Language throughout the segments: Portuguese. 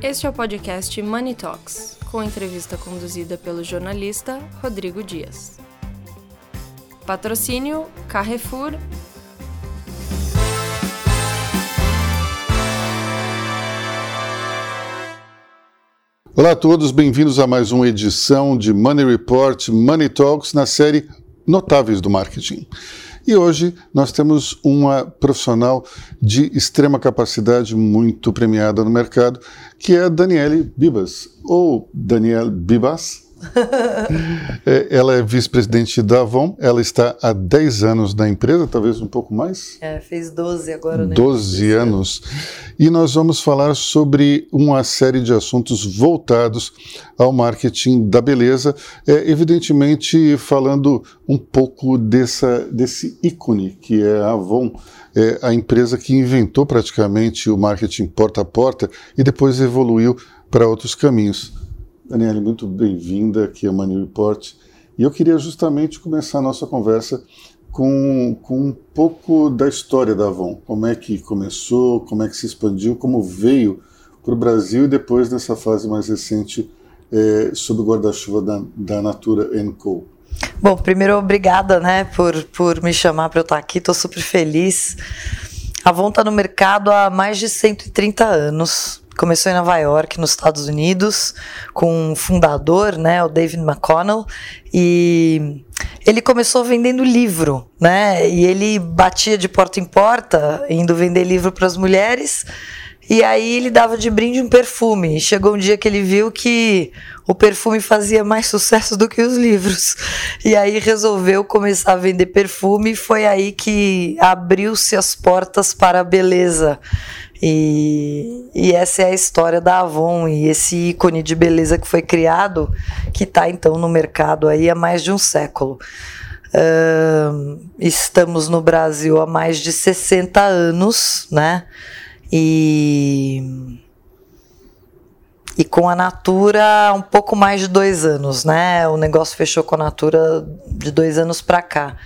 Este é o podcast Money Talks, com entrevista conduzida pelo jornalista Rodrigo Dias. Patrocínio Carrefour. Olá a todos, bem-vindos a mais uma edição de Money Report Money Talks na série Notáveis do Marketing. E hoje nós temos uma profissional de extrema capacidade, muito premiada no mercado, que é a Daniele Bibas, ou Danielle Bibas, É, ela é vice-presidente da Avon, ela está há 10 anos na empresa, talvez um pouco mais. É, fez 12 agora, né? 12 anos. E nós vamos falar sobre uma série de assuntos voltados ao marketing da beleza, é, evidentemente falando um pouco dessa, desse ícone que é a Avon. É a empresa que inventou praticamente o marketing porta a porta e depois evoluiu para outros caminhos. Daniela, muito bem-vinda aqui ao Money Report. E eu queria justamente começar a nossa conversa com, com um pouco da história da Avon. Como é que começou, como é que se expandiu, como veio para o Brasil e depois nessa fase mais recente é, sob o guarda-chuva da, da Natura Co. Bom, primeiro, obrigada né, por, por me chamar para eu estar aqui, estou super feliz. A Avon está no mercado há mais de 130 anos. Começou em Nova York, nos Estados Unidos, com um fundador, né, o David McConnell, e ele começou vendendo livro, né? E ele batia de porta em porta, indo vender livro para as mulheres. E aí ele dava de brinde um perfume. E chegou um dia que ele viu que o perfume fazia mais sucesso do que os livros. E aí resolveu começar a vender perfume. E foi aí que abriu-se as portas para a beleza. E, e, essa é a história da Avon e esse ícone de beleza que foi criado, que está então no mercado aí há mais de um século. Uh, estamos no Brasil há mais de 60 anos, né? E, e com a Natura um pouco mais de dois anos, né? O negócio fechou com a Natura de dois anos para cá.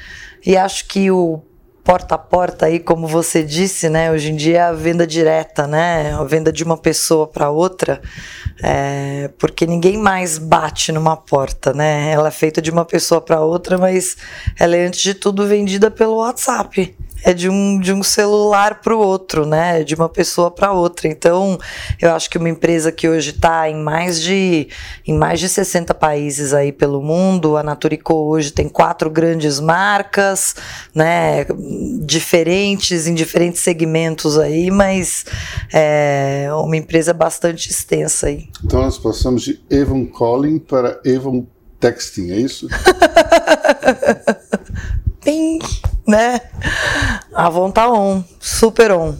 E acho que o porta a porta aí, como você disse, né? Hoje em dia é a venda direta, né? A venda de uma pessoa para outra, é, porque ninguém mais bate numa porta, né? Ela é feita de uma pessoa para outra, mas ela é antes de tudo vendida pelo WhatsApp é de um, de um celular para o outro, né? De uma pessoa para outra. Então, eu acho que uma empresa que hoje está em mais de em mais de 60 países aí pelo mundo, a Naturico hoje tem quatro grandes marcas, né? Diferentes em diferentes segmentos aí, mas é uma empresa bastante extensa aí. Então nós passamos de Avon Calling para Avon Texting, é isso? Pim, né? A Avon tá on, super on.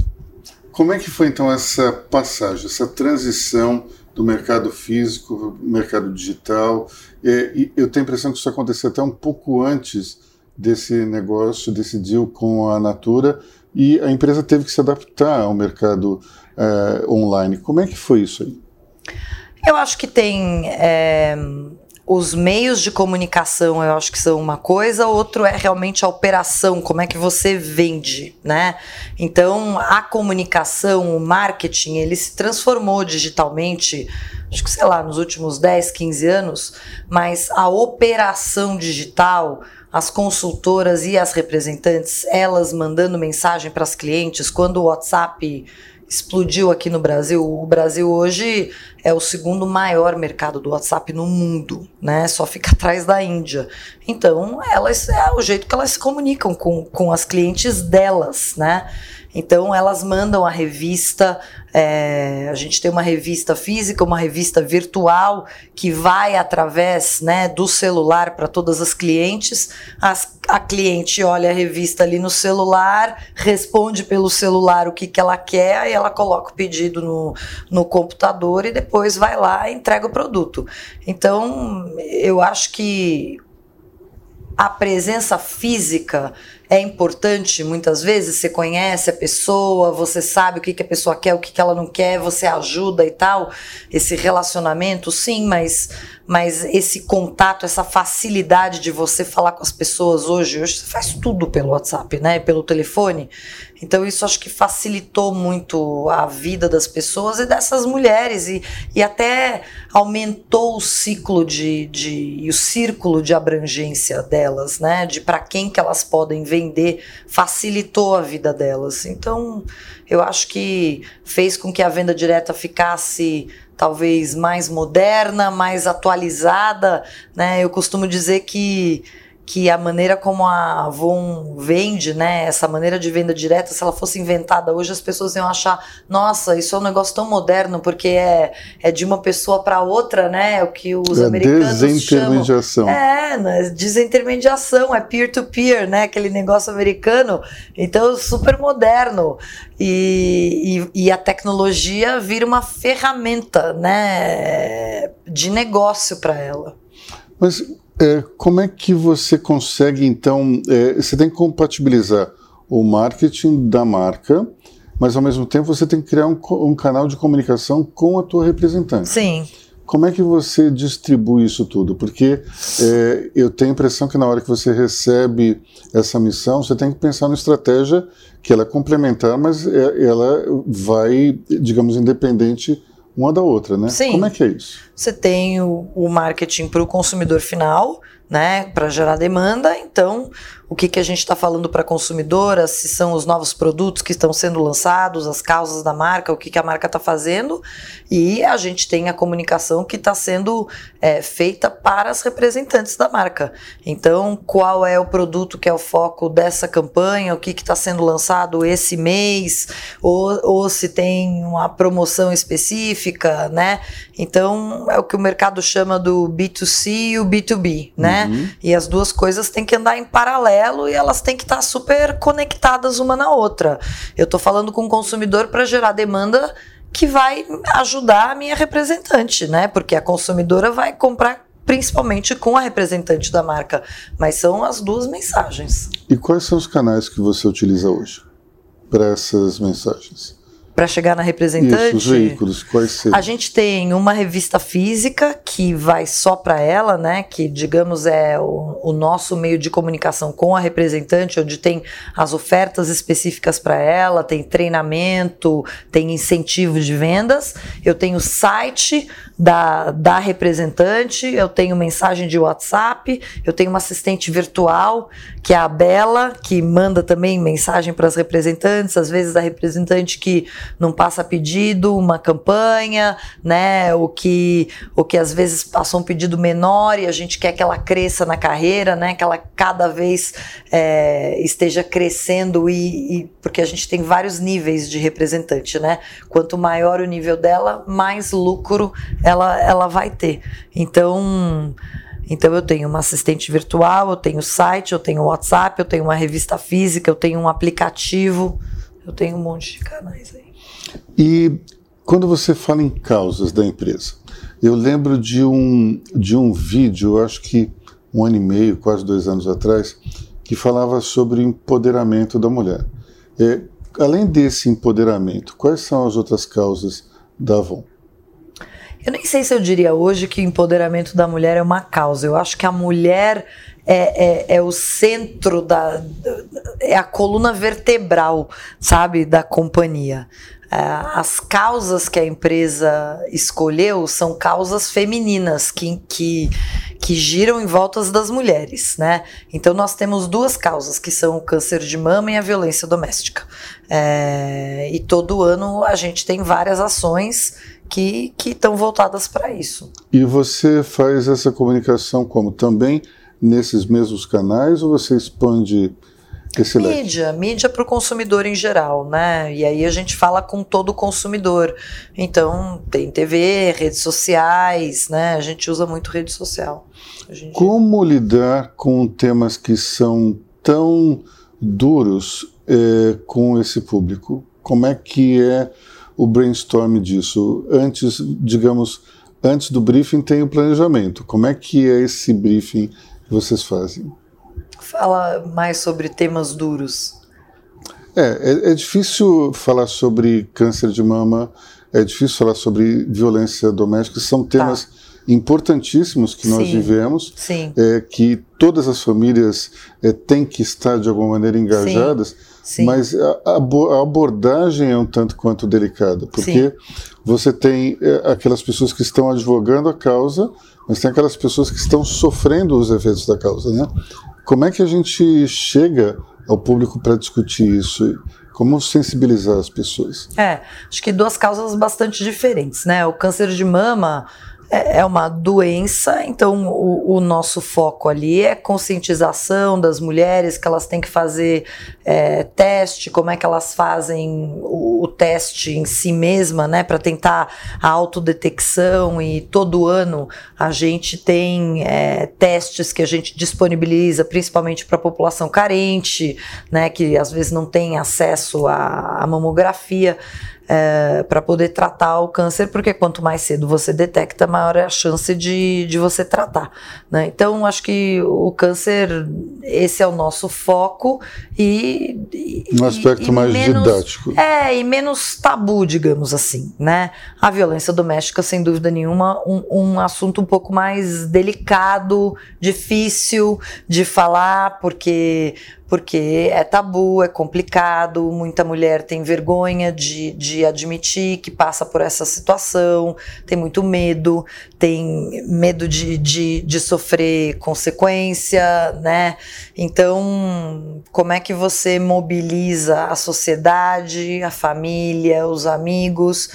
Como é que foi então essa passagem, essa transição do mercado físico, mercado digital? E, eu tenho a impressão que isso aconteceu até um pouco antes desse negócio, desse deal com a Natura, e a empresa teve que se adaptar ao mercado é, online. Como é que foi isso aí? Eu acho que tem é, os meios de comunicação eu acho que são uma coisa, outro é realmente a operação, como é que você vende, né? Então, a comunicação, o marketing, ele se transformou digitalmente, acho que sei lá, nos últimos 10, 15 anos, mas a operação digital, as consultoras e as representantes, elas mandando mensagem para as clientes, quando o WhatsApp explodiu aqui no Brasil. O Brasil hoje é o segundo maior mercado do WhatsApp no mundo, né? Só fica atrás da Índia. Então, elas é o jeito que elas se comunicam com, com as clientes delas, né? Então elas mandam a revista, é, a gente tem uma revista física, uma revista virtual que vai através né, do celular para todas as clientes. As, a cliente olha a revista ali no celular, responde pelo celular o que, que ela quer, aí ela coloca o pedido no, no computador e depois vai lá e entrega o produto. Então eu acho que a presença física é importante muitas vezes, você conhece a pessoa, você sabe o que, que a pessoa quer, o que, que ela não quer, você ajuda e tal. Esse relacionamento, sim, mas, mas esse contato, essa facilidade de você falar com as pessoas hoje, hoje você faz tudo pelo WhatsApp, né? Pelo telefone. Então isso acho que facilitou muito a vida das pessoas e dessas mulheres e, e até aumentou o ciclo de, de e o círculo de abrangência delas, né? De para quem que elas podem vender, facilitou a vida delas. Então eu acho que fez com que a venda direta ficasse talvez mais moderna, mais atualizada, né? Eu costumo dizer que que a maneira como a Avon vende, né, essa maneira de venda direta, se ela fosse inventada hoje, as pessoas iam achar, nossa, isso é um negócio tão moderno, porque é, é de uma pessoa para outra, né, é o que os é americanos desintermediação. chamam. É, né, desintermediação, é peer-to-peer, -peer, né, aquele negócio americano, então super moderno. E, e, e a tecnologia vira uma ferramenta, né, de negócio para ela. Mas é, como é que você consegue, então, é, você tem que compatibilizar o marketing da marca, mas ao mesmo tempo você tem que criar um, um canal de comunicação com a tua representante. Sim. Como é que você distribui isso tudo? Porque é, eu tenho a impressão que na hora que você recebe essa missão, você tem que pensar numa estratégia que ela é complementar, mas é, ela vai, digamos, independente uma da outra, né? Sim. Como é que é isso? Você tem o, o marketing para o consumidor final, né, para gerar demanda. Então, o que, que a gente está falando para a consumidora, se são os novos produtos que estão sendo lançados, as causas da marca, o que, que a marca está fazendo, e a gente tem a comunicação que está sendo é, feita para as representantes da marca. Então, qual é o produto que é o foco dessa campanha, o que está sendo lançado esse mês, ou, ou se tem uma promoção específica, né? Então, é o que o mercado chama do B2C e o B2B, né? Uhum. E as duas coisas têm que andar em paralelo paralelo e elas têm que estar super conectadas uma na outra. Eu estou falando com o consumidor para gerar demanda que vai ajudar a minha representante, né? Porque a consumidora vai comprar principalmente com a representante da marca, mas são as duas mensagens. E quais são os canais que você utiliza hoje para essas mensagens? Para chegar na representante. Isso, os veículos, quais? A gente tem uma revista física que vai só para ela, né? Que digamos é o, o, nosso meio de comunicação com a representante, onde tem as ofertas específicas para ela, tem treinamento, tem incentivo de vendas. Eu tenho o site da, da representante, eu tenho mensagem de WhatsApp, eu tenho uma assistente virtual, que é a Bela, que manda também mensagem para as representantes, às vezes a representante que não passa pedido, uma campanha, né? O que, o que às vezes passou um pedido menor e a gente quer que ela cresça na carreira, né? Que ela cada vez é, esteja crescendo e, e porque a gente tem vários níveis de representante, né? Quanto maior o nível dela, mais lucro ela, ela vai ter. Então, então eu tenho uma assistente virtual, eu tenho site, eu tenho WhatsApp, eu tenho uma revista física, eu tenho um aplicativo, eu tenho um monte de canais aí. E quando você fala em causas da empresa, eu lembro de um, de um vídeo, eu acho que um ano e meio, quase dois anos atrás, que falava sobre empoderamento da mulher. É, além desse empoderamento, quais são as outras causas da Avon? Eu nem sei se eu diria hoje que o empoderamento da mulher é uma causa. Eu acho que a mulher é, é, é, o centro da. é a coluna vertebral, sabe, da companhia. É, as causas que a empresa escolheu são causas femininas que, que, que giram em volta das mulheres, né? Então nós temos duas causas que são o câncer de mama e a violência doméstica. É, e todo ano a gente tem várias ações que estão voltadas para isso. E você faz essa comunicação como? Também nesses mesmos canais ou você expande esse mídia, leque? mídia para o consumidor em geral, né? E aí a gente fala com todo o consumidor. Então tem TV, redes sociais, né? A gente usa muito rede social. Como lidar com temas que são tão duros é, com esse público? Como é que é o brainstorm disso? Antes, digamos, antes do briefing tem o planejamento. Como é que é esse briefing que vocês fazem? Fala mais sobre temas duros. É, é, é, difícil falar sobre câncer de mama, é difícil falar sobre violência doméstica, são temas tá. importantíssimos que Sim. nós vivemos, Sim. É, que todas as famílias é, têm que estar de alguma maneira engajadas, Sim. mas a, a, abordagem é um tanto quanto delicada, porque você tem é, aquelas pessoas que estão advogando a causa, mas tem aquelas pessoas que estão sofrendo os efeitos da causa, né? Como é que a gente chega ao público para discutir isso? Como sensibilizar as pessoas? É, acho que duas causas bastante diferentes, né? O câncer de mama é, é uma doença, então o, o, nosso foco ali é conscientização das mulheres, que elas têm que fazer é, teste, como é que elas fazem o, o teste em si mesma, né, para tentar a autodetecção. E todo ano a gente tem é, testes que a gente disponibiliza, principalmente para a população carente, né, que às vezes não tem acesso à, à mamografia é, para poder tratar o câncer, porque quanto mais cedo você detecta, maior é a chance de, de você tratar. Né? Então, acho que o câncer, esse é o nosso foco e. Um aspecto e, mais menos, didático. É, e menos tabu, digamos assim. Né? A violência doméstica, sem dúvida nenhuma, um, um assunto um pouco mais delicado, difícil de falar, porque porque é tabu, é complicado, muita mulher tem vergonha de, de admitir que passa por essa situação, tem muito medo, tem medo de, de, de sofrer consequência, né? Então, como é que você mobiliza a sociedade, a família, os amigos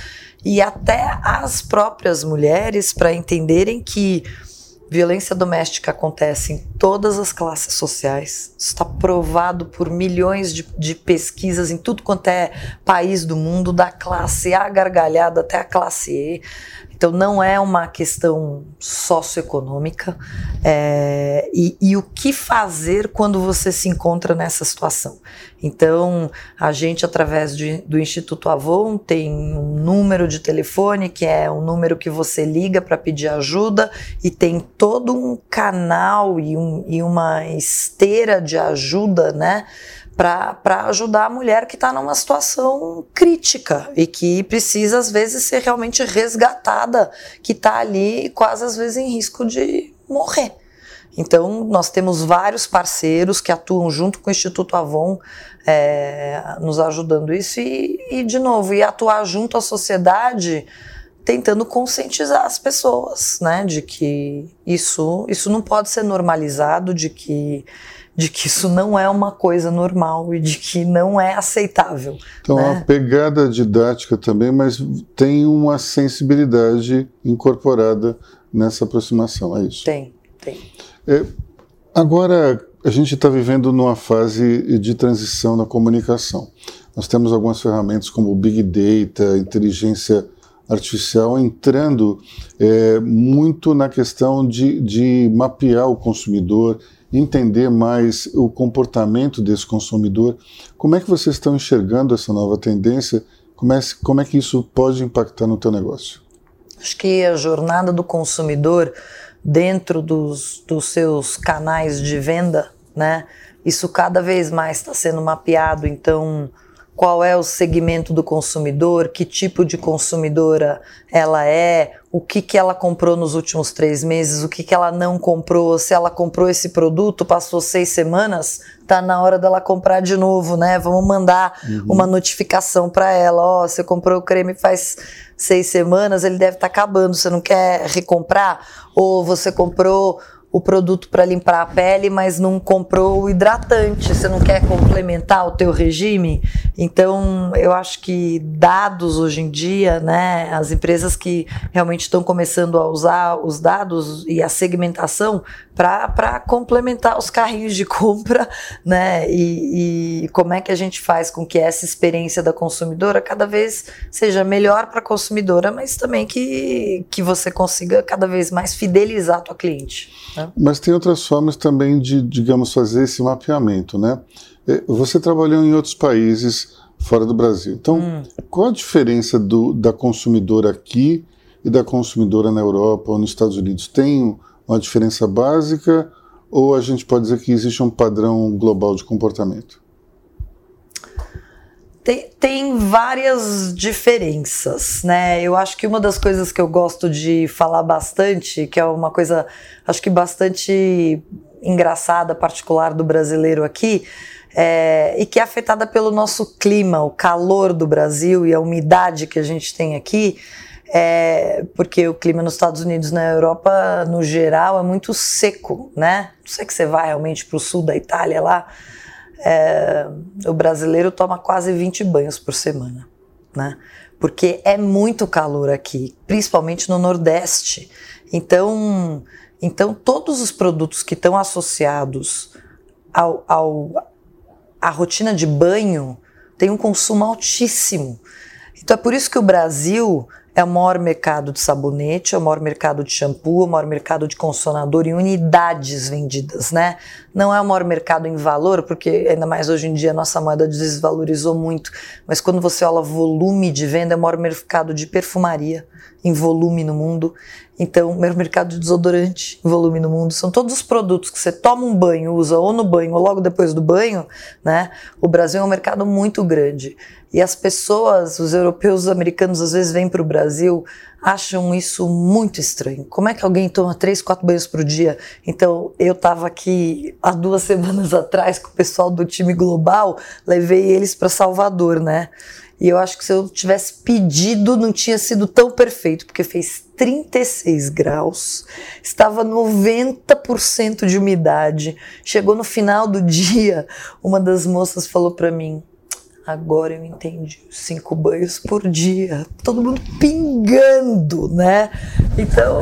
e até as próprias mulheres para entenderem que Violência doméstica acontece em todas as classes sociais. Isso está provado por milhões de, de, pesquisas em tudo quanto é país do mundo, da classe A gargalhada até a classe E. Então, não é uma questão socioeconômica. É, e, e, o que fazer quando você se encontra nessa situação? Então, a gente, através de, do Instituto Avon, tem um número de telefone, que é um número que você liga para pedir ajuda, e tem todo um canal e, um, e uma esteira de ajuda, né? Para ajudar a mulher que está numa situação crítica e que precisa, às vezes, ser realmente resgatada, que está ali quase, às vezes, em risco de morrer. Então, nós temos vários parceiros que atuam junto com o Instituto Avon, é, nos ajudando isso, e, e, de novo, e atuar junto à sociedade, tentando conscientizar as pessoas, né, de que isso, isso não pode ser normalizado, de que de que isso não é uma coisa normal e de que não é aceitável. Então, né? uma pegada didática também, mas tem uma sensibilidade incorporada nessa aproximação, é isso? Tem, tem. É, agora, a gente está vivendo numa fase de transição na comunicação. Nós temos algumas ferramentas como Big Data, inteligência artificial entrando é, muito na questão de, de mapear o consumidor entender mais o comportamento desse consumidor. Como é que vocês estão enxergando essa nova tendência? Como é, como é que isso pode impactar no teu negócio? Acho que a jornada do consumidor dentro dos, dos seus canais de venda, né? Isso cada vez mais está sendo mapeado. Então, qual é o segmento do consumidor, que tipo de consumidora ela é, o que, que ela comprou nos últimos três meses, o que, que ela não comprou, se ela comprou esse produto, passou seis semanas, tá na hora dela comprar de novo, né? Vamos mandar uhum. uma notificação para ela, ó, oh, você comprou o creme faz seis semanas, ele deve estar tá acabando, você não quer recomprar? Ou você comprou o produto para limpar a pele, mas não comprou o hidratante, você não quer complementar o teu regime? Então, eu acho que dados hoje em dia, né, as empresas que realmente estão começando a usar os dados e a segmentação para complementar os carrinhos de compra, né, e, e como é que a gente faz com que essa experiência da consumidora cada vez seja melhor para a consumidora, mas também que, que você consiga cada vez mais fidelizar a tua cliente. Né? Mas tem outras formas também de, digamos, fazer esse mapeamento, né? É, você trabalhou em outros países fora do Brasil. Então, hum. qual a diferença do, da consumidora aqui e da consumidora na Europa ou nos Estados Unidos? Tem uma diferença básica ou a gente pode dizer que existe um padrão global de comportamento? Tem, tem, várias diferenças, né? Eu acho que uma das coisas que eu gosto de falar bastante, que é uma coisa, acho que bastante engraçada, particular do brasileiro aqui, é, e que é afetada pelo nosso clima, o calor do Brasil e a umidade que a gente tem aqui, é, porque o clima nos Estados Unidos na Europa, no geral, é muito seco, né? Não sei que você vai realmente para o sul da Itália lá, é, o brasileiro toma quase 20 banhos por semana, né? Porque é muito calor aqui, principalmente no Nordeste. Então, então todos os produtos que estão associados ao, ao a rotina de banho têm um consumo altíssimo. Então é por isso que o Brasil é o maior mercado de sabonete, é o maior mercado de shampoo, é o maior mercado de condicionador em unidades vendidas, né? Não é o maior mercado em valor, porque ainda mais hoje em dia a nossa moeda desvalorizou muito, mas quando você olha volume de venda, é o maior mercado de perfumaria em volume no mundo. Então, o mercado de desodorante volume no mundo. São todos os produtos que você toma um banho, usa ou no banho ou logo depois do banho, né? O Brasil é um mercado muito grande. E as pessoas, os europeus, os americanos, às vezes vêm para o Brasil, acham isso muito estranho. Como é que alguém toma três, quatro banhos por dia? Então, eu estava aqui há duas semanas atrás com o pessoal do time global, levei eles para Salvador, né? E eu acho que se eu tivesse pedido, não tinha sido tão perfeito, porque fez 36 graus, estava 90% de umidade. Chegou no final do dia, uma das moças falou para mim: Agora eu entendi. Cinco banhos por dia. Todo mundo pingando, né? Então,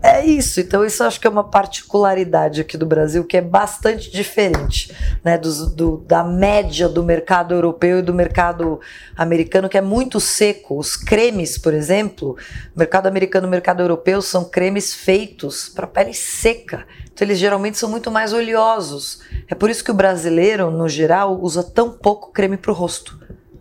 é, é, isso. Então, isso acho que é uma particularidade aqui do Brasil que é bastante diferente, né? Do, do, da média do mercado europeu e do mercado americano, que é muito seco. Os cremes, por exemplo, mercado americano e mercado europeu são cremes feitos para pele seca. Então, eles geralmente são muito mais oleosos. É por isso que o brasileiro, no geral, usa tão pouco creme para o rosto.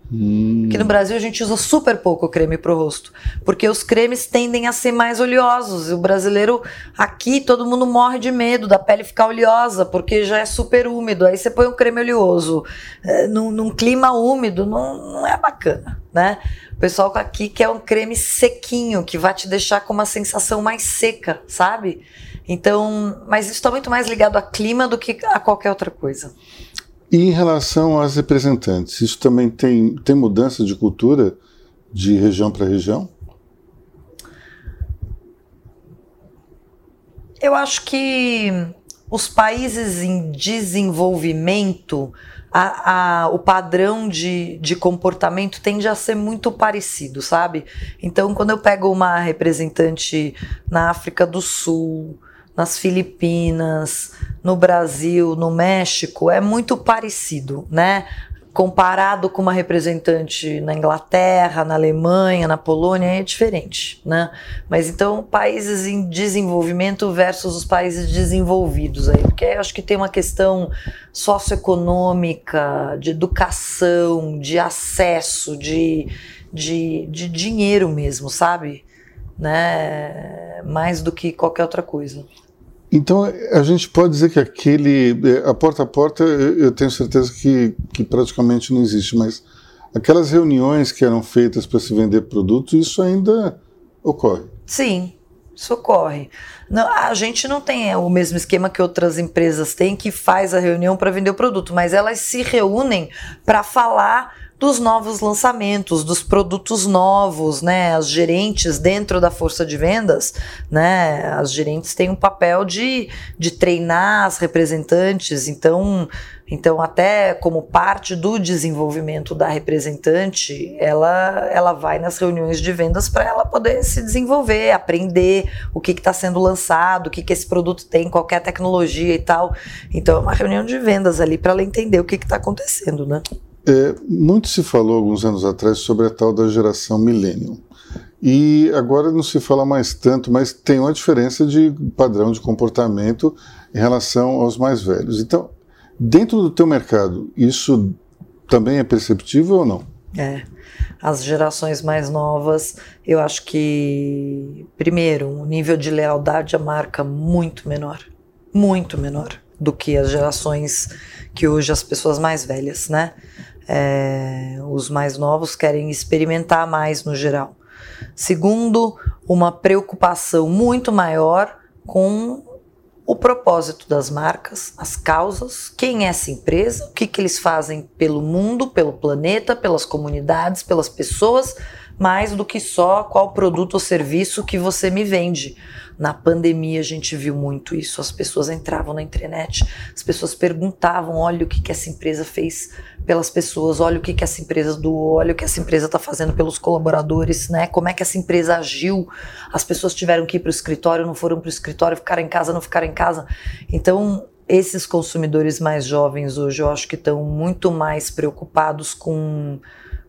Hum. Porque no Brasil a gente usa super pouco creme para o rosto. Porque os cremes tendem a ser mais oleosos. E o brasileiro, aqui, todo mundo morre de medo da pele ficar oleosa, porque já é super úmido. Aí você põe um creme oleoso é, num, num, clima úmido, não, não é bacana, né? O pessoal aqui quer um creme sequinho, que vai te deixar com uma sensação mais seca, sabe? Então, mas isso está muito mais ligado a clima do que a qualquer outra coisa. E em relação às representantes, isso também tem, tem mudança de cultura de região para região? Eu acho que os países em desenvolvimento, a, a, o padrão de, de comportamento tende a ser muito parecido, sabe? Então, quando eu pego uma representante na África do Sul, nas Filipinas, no Brasil, no México, é muito parecido, né? Comparado com uma representante na Inglaterra, na Alemanha, na Polônia, é diferente, né? Mas então, países em desenvolvimento versus os países desenvolvidos aí, porque acho que tem uma questão socioeconômica, de educação, de acesso, de, de, de dinheiro mesmo, sabe? Né? Mais do que qualquer outra coisa. Então, a gente pode dizer que aquele. É, a porta a porta, eu tenho certeza que, que praticamente não existe, mas aquelas reuniões que eram feitas para se vender produto, isso ainda ocorre. Sim, isso ocorre. Não, a gente não tem o mesmo esquema que outras empresas têm, que faz a reunião para vender o produto, mas elas se reúnem para falar dos novos lançamentos, dos produtos novos, né? As gerentes dentro da força de vendas, né? As gerentes têm um papel de, de treinar as representantes, então, então até como parte do desenvolvimento da representante, ela, ela vai nas reuniões de vendas para ela poder se desenvolver, aprender o que está sendo lançado, o que, que esse produto tem, qualquer tecnologia e tal. Então é uma reunião de vendas ali para ela entender o que está acontecendo, né? É, muito se falou alguns anos atrás sobre a tal da geração millennium. E agora não se fala mais tanto, mas tem uma diferença de padrão de comportamento em relação aos mais velhos. Então, dentro do teu mercado, isso também é perceptível ou não? É. As gerações mais novas, eu acho que, primeiro, um nível de lealdade à marca muito menor. muito menor do que as gerações que hoje as pessoas mais velhas, né? É, os mais novos querem experimentar mais no geral. Segundo, uma preocupação muito maior com o propósito das marcas, as causas, quem é essa empresa, o que, que eles fazem pelo mundo, pelo planeta, pelas comunidades, pelas pessoas, mais do que só qual produto ou serviço que você me vende. Na pandemia a gente viu muito isso. As pessoas entravam na internet, as pessoas perguntavam: olha o que, que essa empresa fez pelas pessoas, olha o que, que essa empresa doou, olha o que essa empresa está fazendo pelos colaboradores, né? Como é que essa empresa agiu? As pessoas tiveram que ir para o escritório, não foram para o escritório, ficaram em casa, não ficaram em casa. Então, esses consumidores mais jovens hoje, eu acho que estão muito mais preocupados com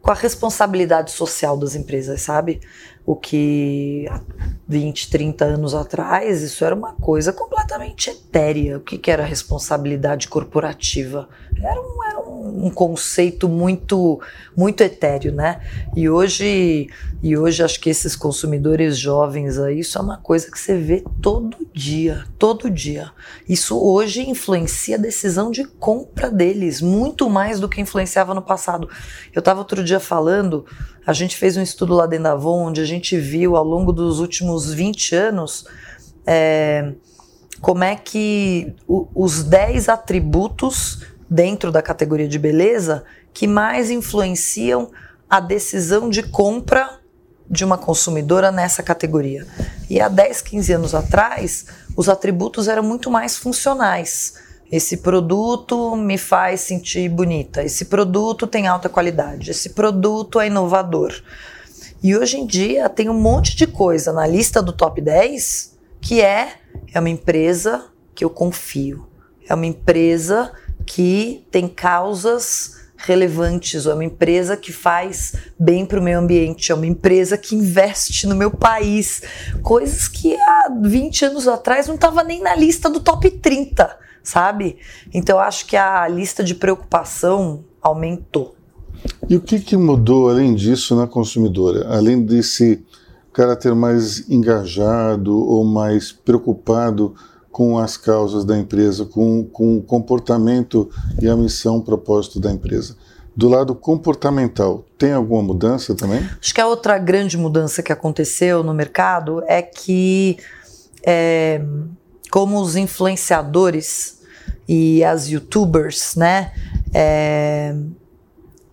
com a responsabilidade social das empresas, sabe? O que há 20, 30 anos atrás, isso era uma coisa completamente etérea. O que, que era responsabilidade corporativa? Era um, era um conceito muito, muito etéreo, né? E hoje, e hoje acho que esses consumidores jovens aí, isso é uma coisa que você vê todo dia, todo dia. Isso hoje influencia a decisão de compra deles, muito mais do que influenciava no passado. Eu estava outro dia falando, a gente fez um estudo lá dentro da Avon, onde a gente viu ao longo dos últimos 20 anos é, como é que os 10 atributos dentro da categoria de beleza que mais influenciam a decisão de compra de uma consumidora nessa categoria. E há 10, 15 anos atrás, os atributos eram muito mais funcionais. Esse produto me faz sentir bonita, esse produto tem alta qualidade, esse produto é inovador. E hoje em dia tem um monte de coisa na lista do top 10 que é é uma empresa que eu confio. É uma empresa que tem causas relevantes, é uma empresa que faz bem para o meio ambiente, é uma empresa que investe no meu país, coisas que há 20 anos atrás não estava nem na lista do top 30, sabe? Então eu acho que a lista de preocupação aumentou. E o que, que mudou além disso na consumidora? Além desse caráter mais engajado ou mais preocupado com as causas da empresa, com, com o comportamento e a missão, o propósito da empresa. Do lado comportamental, tem alguma mudança também? Acho que a outra grande mudança que aconteceu no mercado é que, é, como os influenciadores e as youtubers, né, é,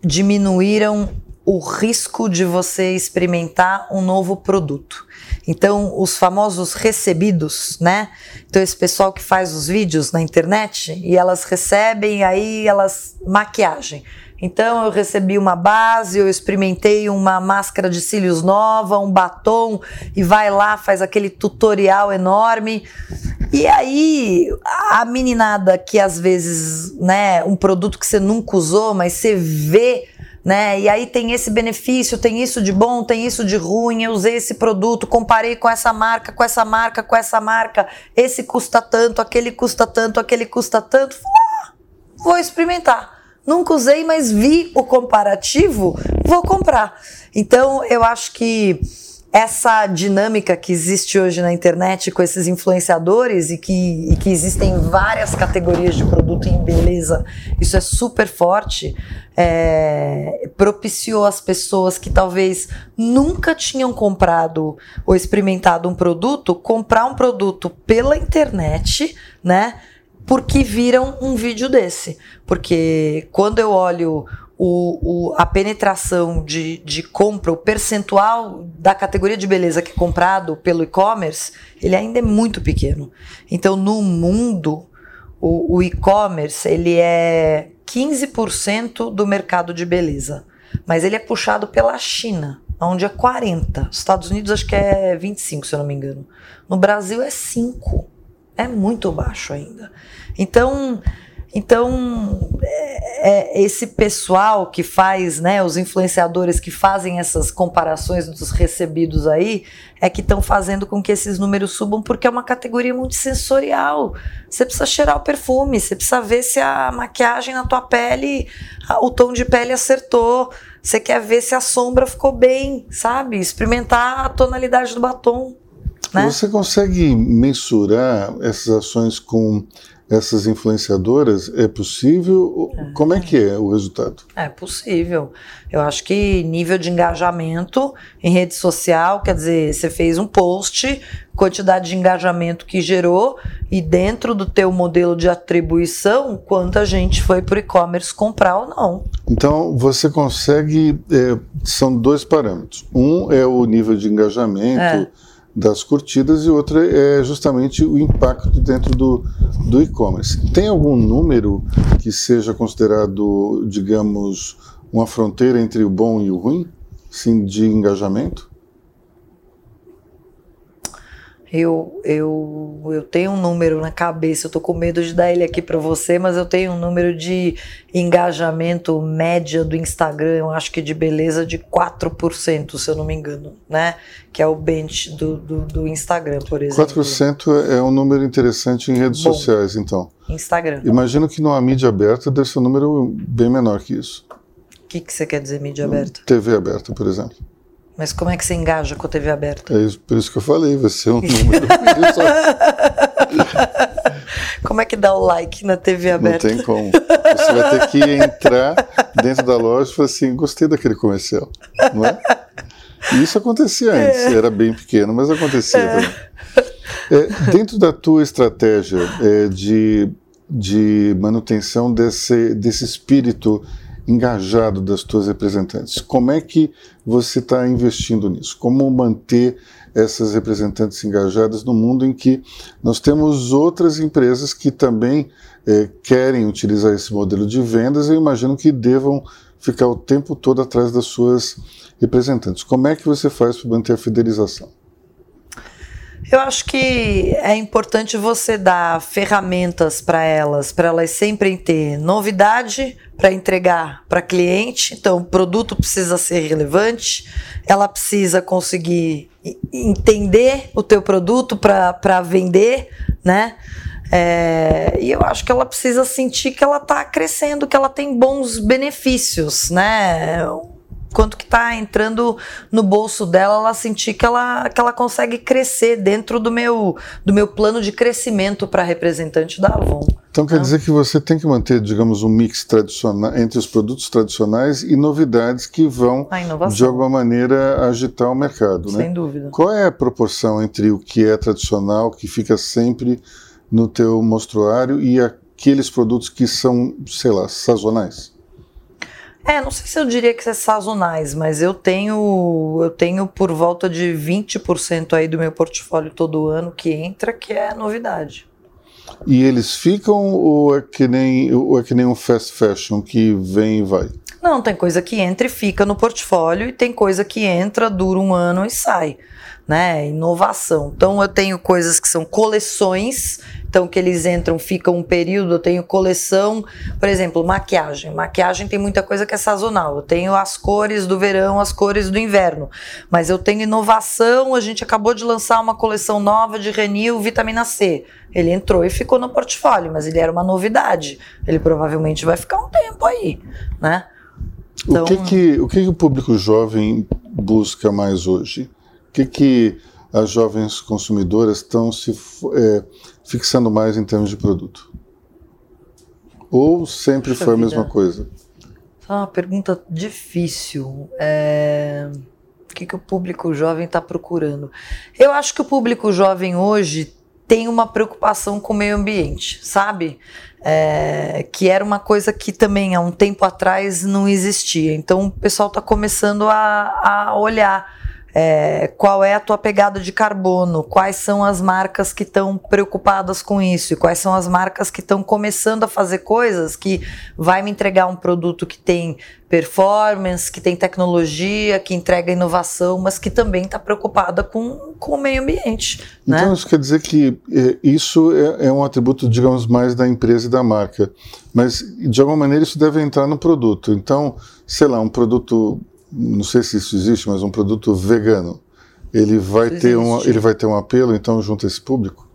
diminuíram o risco de você experimentar um novo produto. Então, os famosos recebidos, né? Então, esse pessoal que faz os vídeos na internet e elas recebem aí elas maquiagem. Então, eu recebi uma base, eu experimentei uma máscara de cílios nova, um batom, e vai lá, faz aquele tutorial enorme. E aí, a meninada que às vezes, né, um produto que você nunca usou, mas você vê né? E aí tem esse benefício, tem isso de bom, tem isso de ruim. Eu usei esse produto, comparei com essa marca, com essa marca, com essa marca. Esse custa tanto, aquele custa tanto, aquele custa tanto. Ah, vou experimentar. Nunca usei, mas vi o comparativo, vou comprar. Então eu acho que essa dinâmica que existe hoje na internet com esses influenciadores e que, e que existem várias categorias de produto em beleza, isso é super forte, é, propiciou as pessoas que talvez nunca tinham comprado ou experimentado um produto, comprar um produto pela internet, né? Porque viram um vídeo desse. Porque quando eu olho o, o, a penetração de, de compra, o percentual da categoria de beleza que é comprado pelo e-commerce, ele ainda é muito pequeno. Então, no mundo, o, o e-commerce ele é 15% do mercado de beleza, mas ele é puxado pela China, onde é 40. Estados Unidos acho que é 25, se eu não me engano. No Brasil é 5. É muito baixo ainda. Então, então, é, é esse pessoal que faz, né, os influenciadores que fazem essas comparações dos recebidos aí, é que estão fazendo com que esses números subam, porque é uma categoria muito sensorial. Você precisa cheirar o perfume, você precisa ver se a maquiagem na tua pele, o tom de pele acertou. Você quer ver se a sombra ficou bem, sabe? Experimentar a tonalidade do batom. Né? Você consegue mensurar essas ações com essas influenciadoras? É possível? Como é que é o resultado? É possível. Eu acho que nível de engajamento em rede social, quer dizer, você fez um post, quantidade de engajamento que gerou e dentro do teu modelo de atribuição, quanta gente foi para o e-commerce comprar ou não. Então, você consegue, é, são dois parâmetros. Um é o nível de engajamento, é das curtidas e outra é justamente o impacto dentro do, do e-commerce. Tem algum número que seja considerado, digamos, uma fronteira entre o bom e o ruim, sim, de engajamento? Eu, eu, eu tenho um número na cabeça, eu tô com medo de dar ele aqui para você, mas eu tenho um número de engajamento média do Instagram, eu acho que de beleza de 4%, se eu não me engano, né? Que é o bench do, do, do Instagram, por exemplo. 4% é um número interessante em redes Bom, sociais, então. Instagram. Imagino que numa mídia aberta deve ser um número bem menor que isso. O que, que você quer dizer mídia aberta? TV aberta, por exemplo. Mas como é que você engaja com a TV aberta? É isso, por isso que eu falei, vai ser um número. como é que dá o like na TV aberta? Não tem como. Você vai ter que entrar dentro da loja e falar assim: gostei daquele comercial, não é? Isso acontecia antes, é. era bem pequeno, mas acontecia é. também. É, dentro da tua estratégia é, de, de manutenção desse, desse espírito engajado das tuas representantes. Como é que você está investindo nisso? Como manter essas representantes engajadas no mundo em que nós temos outras empresas que também é, querem utilizar esse modelo de vendas? Eu imagino que devam ficar o tempo todo atrás das suas representantes. Como é que você faz para manter a fidelização? Eu acho que é importante você dar ferramentas para elas, para elas sempre ter novidade para entregar para cliente. Então, o produto precisa ser relevante, ela precisa conseguir entender o teu produto para vender, né? É, e eu acho que ela precisa sentir que ela está crescendo, que ela tem bons benefícios, né? Quanto que está entrando no bolso dela, ela sentir que ela, que ela consegue crescer dentro do meu, do meu plano de crescimento para representante da Avon. Então quer dizer que você tem que manter, digamos, um mix tradicional entre os produtos tradicionais e novidades que vão, de alguma maneira, agitar o mercado, Sem né? Sem dúvida. Qual é a proporção entre o que é tradicional, que fica sempre no teu mostruário, e aqueles produtos que são, sei lá, sazonais? É, não sei se eu diria que é sazonais, mas eu tenho eu tenho por volta de 20% aí do meu portfólio todo ano que entra, que é novidade. E eles ficam ou é que nem, ou é que nem um fast fashion que vem e vai? Não, tem coisa que entra e fica no portfólio e tem coisa que entra, dura um ano e sai né? Inovação. Então eu tenho coisas que são coleções, então que eles entram, ficam um período, eu tenho coleção, por exemplo, maquiagem. Maquiagem tem muita coisa que é sazonal. Eu tenho as cores do verão, as cores do inverno. Mas eu tenho inovação, a gente acabou de lançar uma coleção nova de Renil Vitamina C. Ele entrou e ficou no portfólio, mas ele era uma novidade. Ele provavelmente vai ficar um tempo aí, né? Então, o que que, o que que o público jovem busca mais hoje? Que, que as jovens consumidoras estão se é, fixando mais em termos de produto? Ou sempre Puxa foi a mesma coisa? É uma pergunta difícil. É... O que, que o público jovem está procurando? Eu acho que o público jovem hoje tem uma preocupação com o meio ambiente, sabe? É, que era uma coisa que também há um tempo atrás não existia. Então o pessoal está começando a, a olhar é, qual é a tua pegada de carbono, quais são as marcas que estão preocupadas com isso e quais são as marcas que estão começando a fazer coisas que vai me entregar um produto que tem performance, que tem tecnologia, que entrega inovação, mas que também está preocupada com, com o meio ambiente. Né? Então isso quer dizer que é, isso é, é, um atributo, digamos, mais da empresa e da marca, mas de alguma maneira isso deve entrar no produto. Então, sei lá, um produto não sei se isso existe, mas um produto vegano, ele vai ter um, ele vai ter um apelo então junto a esse público?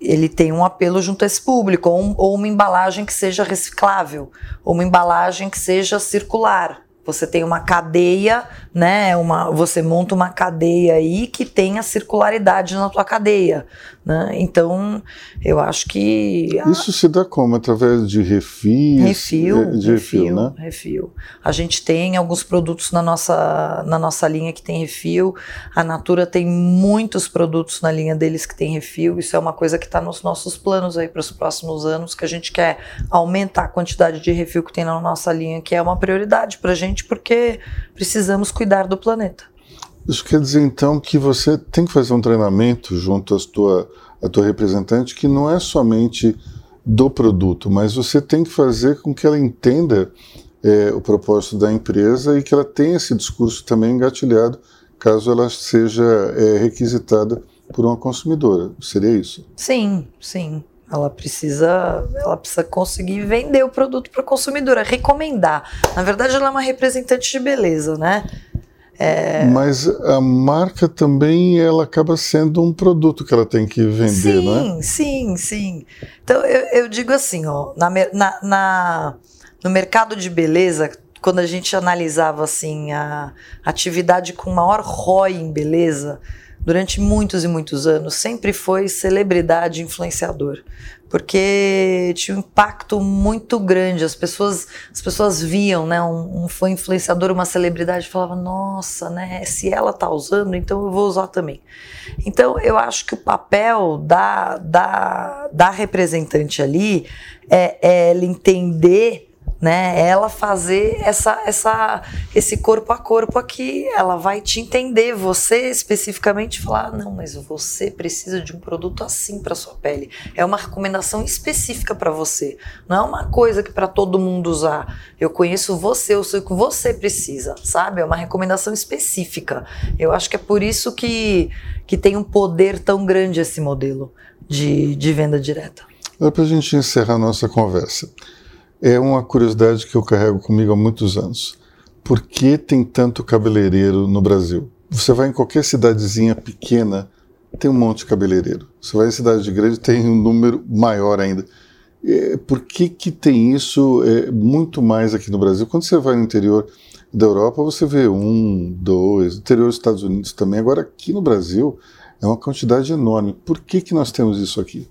Ele tem um apelo junto a esse público, ou, ou uma embalagem que seja reciclável, ou uma embalagem que seja circular. Você tem uma cadeia, né? Uma, você monta uma cadeia aí que tenha circularidade na tua cadeia. Né? Então, eu acho que. Isso se dá como? Através de refis? Refil. Eh, de refil, refil, né? refil. A gente tem alguns produtos na nossa, na nossa linha que tem refil. A Natura tem muitos produtos na linha deles que tem refil. Isso é uma coisa que está nos nossos planos aí para os próximos anos, que a gente quer aumentar a quantidade de refil que tem na nossa linha, que é uma prioridade para a gente, porque precisamos cuidar do planeta. Isso quer dizer então que você tem que fazer um treinamento junto à tua, à tua representante que não é somente do produto, mas você tem que fazer com que ela entenda é, o propósito da empresa e que ela tenha esse discurso também engatilhado caso ela seja é, requisitada por uma consumidora. Seria isso? Sim, sim. Ela precisa, ela precisa conseguir vender o produto para a consumidora, recomendar. Na verdade, ela é uma representante de beleza, né? É... Mas a marca também ela acaba sendo um produto que ela tem que vender, sim, não é? Sim, sim, Então eu, eu digo assim, ó, na, na, na, no mercado de beleza, quando a gente analisava assim a atividade com maior ROI em beleza, durante muitos e muitos anos, sempre foi celebridade influenciador porque tinha um impacto muito grande. As pessoas, as pessoas viam, né? Um, um foi influenciador, uma celebridade, falava, nossa, né? Se ela tá usando, então eu vou usar também. Então eu acho que o papel da, da, da representante ali é, é ela entender né? Ela fazer essa, essa, esse corpo a corpo aqui, ela vai te entender, você especificamente falar, ah, não, mas você precisa de um produto assim para sua pele. É uma recomendação específica para você, não é uma coisa que para todo mundo usar. Eu conheço você, eu sei o que você precisa, sabe? É uma recomendação específica. Eu acho que é por isso que que tem um poder tão grande esse modelo de, de venda direta. Agora, para a gente encerrar nossa conversa, é uma curiosidade que eu carrego comigo há muitos anos. Por que tem tanto cabeleireiro no Brasil? Você vai em qualquer cidadezinha pequena, tem um monte de cabeleireiro. Você vai em cidade grande, tem um número maior ainda. Por que, que tem isso é, muito mais aqui no Brasil? Quando você vai no interior da Europa, você vê um, dois, interior dos Estados Unidos também. Agora, aqui no Brasil, é uma quantidade enorme. Por que, que nós temos isso aqui?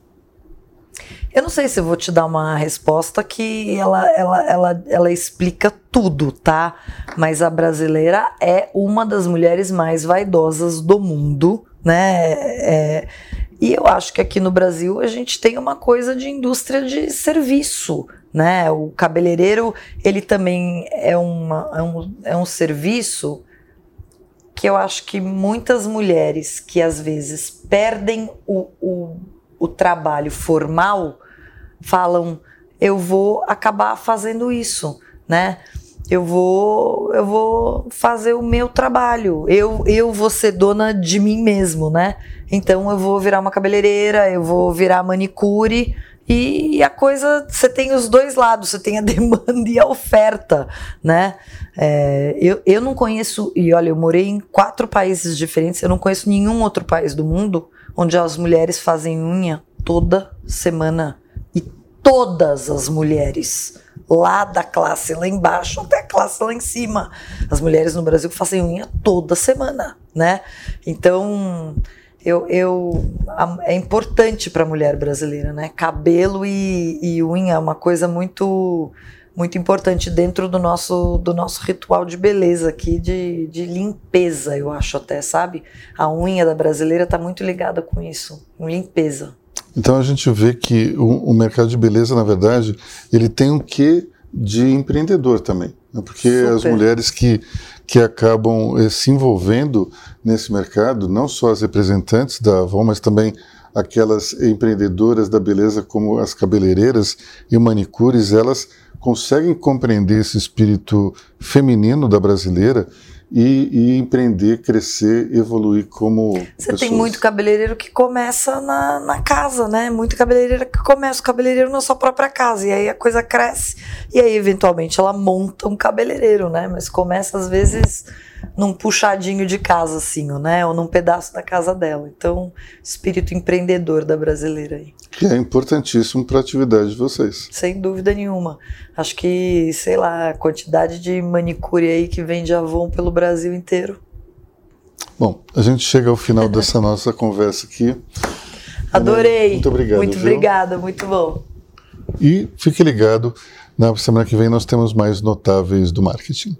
Eu não sei se vou te dar uma resposta que ela, ela, ela, ela explica tudo, tá? Mas a brasileira é uma das mulheres mais vaidosas do mundo, né? É, e eu acho que aqui no Brasil a gente tem uma coisa de indústria de serviço, né? O cabeleireiro, ele também é, uma, é, um, é um serviço que eu acho que muitas mulheres que às vezes perdem o, o o trabalho formal falam eu vou acabar fazendo isso, né? Eu vou eu vou fazer o meu trabalho. Eu eu vou ser dona de mim mesmo, né? Então eu vou virar uma cabeleireira, eu vou virar manicure e a coisa, você tem os dois lados, você tem a demanda e a oferta, né? É, eu, eu não conheço, e olha, eu morei em quatro países diferentes, eu não conheço nenhum outro país do mundo onde as mulheres fazem unha toda semana. E todas as mulheres, lá da classe lá embaixo até a classe lá em cima, as mulheres no Brasil fazem unha toda semana, né? Então, eu, eu é importante para a mulher brasileira, né? Cabelo e, e unha é uma coisa muito muito importante dentro do nosso, do nosso ritual de beleza aqui, de, de limpeza, eu acho até, sabe? A unha da brasileira está muito ligada com isso, com limpeza. Então a gente vê que o, o, mercado de beleza, na verdade, ele tem um quê de empreendedor também. Né? Porque Super. as mulheres que, que acabam eh, se envolvendo nesse mercado, não só as representantes da Avon, mas também aquelas empreendedoras da beleza como as cabeleireiras e manicures, elas conseguem compreender esse espírito feminino da brasileira e, e empreender, crescer, evoluir como Você pessoas. tem muito cabeleireiro que começa na, na casa, né? Muito cabeleireiro que começa o cabeleireiro na sua própria casa. E aí a coisa cresce. E aí, eventualmente, ela monta um cabeleireiro, né? Mas começa, às vezes num puxadinho de casa, assim, né? Ou num pedaço da casa dela. Então, espírito empreendedor da brasileira aí. Que é importantíssimo para a atividade de vocês. Sem dúvida nenhuma. Acho que, sei lá, a quantidade de manicure aí que vende Avon pelo Brasil inteiro. Bom, a gente chega ao final dessa nossa conversa aqui. Adorei. Muito obrigado. Muito viu? obrigada, muito bom. E fique ligado, na semana que vem nós temos mais notáveis do marketing.